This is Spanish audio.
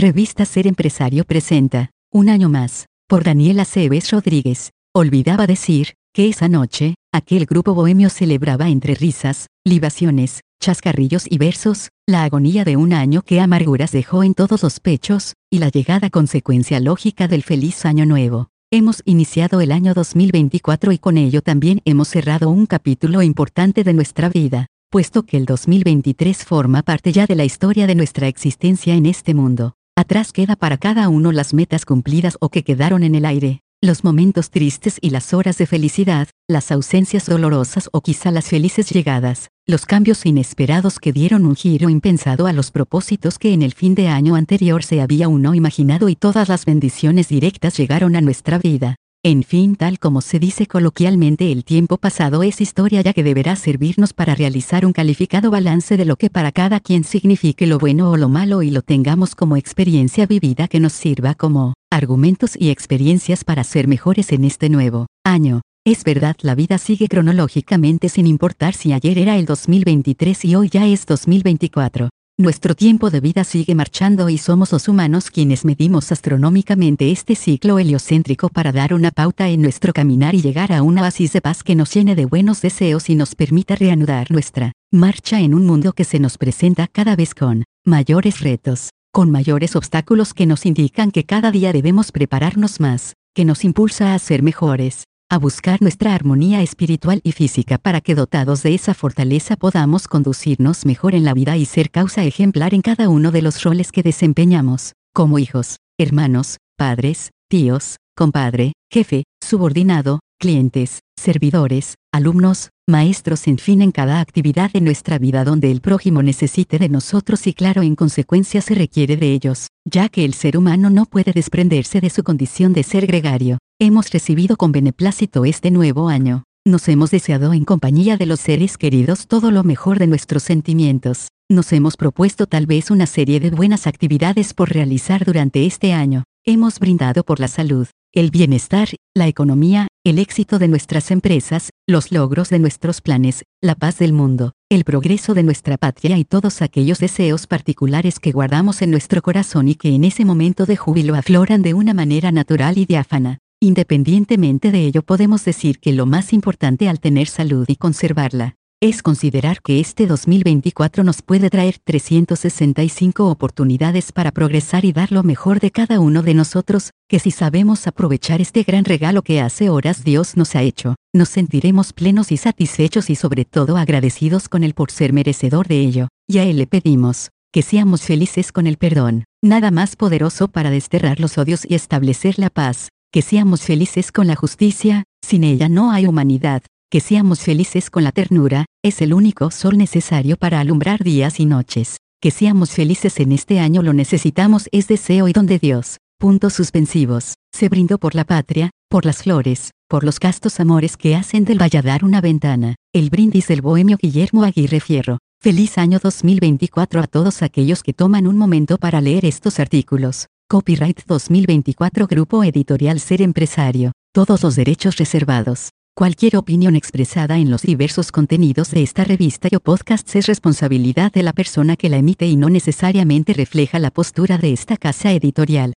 Revista Ser Empresario presenta, Un año más, por Daniela Cebes Rodríguez. Olvidaba decir, que esa noche, aquel grupo bohemio celebraba entre risas, libaciones, chascarrillos y versos, la agonía de un año que amarguras dejó en todos los pechos, y la llegada consecuencia lógica del feliz año nuevo. Hemos iniciado el año 2024 y con ello también hemos cerrado un capítulo importante de nuestra vida, puesto que el 2023 forma parte ya de la historia de nuestra existencia en este mundo. Atrás queda para cada uno las metas cumplidas o que quedaron en el aire, los momentos tristes y las horas de felicidad, las ausencias dolorosas o quizá las felices llegadas, los cambios inesperados que dieron un giro impensado a los propósitos que en el fin de año anterior se había uno imaginado y todas las bendiciones directas llegaron a nuestra vida. En fin, tal como se dice coloquialmente, el tiempo pasado es historia ya que deberá servirnos para realizar un calificado balance de lo que para cada quien signifique lo bueno o lo malo y lo tengamos como experiencia vivida que nos sirva como argumentos y experiencias para ser mejores en este nuevo año. Es verdad, la vida sigue cronológicamente sin importar si ayer era el 2023 y hoy ya es 2024. Nuestro tiempo de vida sigue marchando y somos los humanos quienes medimos astronómicamente este ciclo heliocéntrico para dar una pauta en nuestro caminar y llegar a un oasis de paz que nos llene de buenos deseos y nos permita reanudar nuestra marcha en un mundo que se nos presenta cada vez con mayores retos, con mayores obstáculos que nos indican que cada día debemos prepararnos más, que nos impulsa a ser mejores, a buscar nuestra armonía espiritual y física para que dotados de esa fortaleza podamos conducirnos mejor en la vida y ser causa ejemplar en cada uno de los roles que desempeñamos, como hijos, hermanos, padres, tíos, compadre, jefe, subordinado, clientes, servidores, alumnos, maestros, en fin, en cada actividad de nuestra vida donde el prójimo necesite de nosotros y claro, en consecuencia se requiere de ellos, ya que el ser humano no puede desprenderse de su condición de ser gregario. Hemos recibido con beneplácito este nuevo año. Nos hemos deseado en compañía de los seres queridos todo lo mejor de nuestros sentimientos. Nos hemos propuesto tal vez una serie de buenas actividades por realizar durante este año. Hemos brindado por la salud, el bienestar, la economía, el éxito de nuestras empresas, los logros de nuestros planes, la paz del mundo, el progreso de nuestra patria y todos aquellos deseos particulares que guardamos en nuestro corazón y que en ese momento de júbilo afloran de una manera natural y diáfana. Independientemente de ello podemos decir que lo más importante al tener salud y conservarla, es considerar que este 2024 nos puede traer 365 oportunidades para progresar y dar lo mejor de cada uno de nosotros, que si sabemos aprovechar este gran regalo que hace horas Dios nos ha hecho, nos sentiremos plenos y satisfechos y sobre todo agradecidos con Él por ser merecedor de ello, y a Él le pedimos, que seamos felices con el perdón, nada más poderoso para desterrar los odios y establecer la paz, que seamos felices con la justicia, sin ella no hay humanidad, que seamos felices con la ternura, es el único sol necesario para alumbrar días y noches. Que seamos felices en este año lo necesitamos es deseo y don de Dios. Puntos suspensivos. Se brindó por la patria, por las flores, por los castos amores que hacen del Valladar una ventana. El brindis del bohemio Guillermo Aguirre Fierro. Feliz año 2024 a todos aquellos que toman un momento para leer estos artículos. Copyright 2024 Grupo Editorial Ser Empresario. Todos los derechos reservados. Cualquier opinión expresada en los diversos contenidos de esta revista o podcast es responsabilidad de la persona que la emite y no necesariamente refleja la postura de esta casa editorial.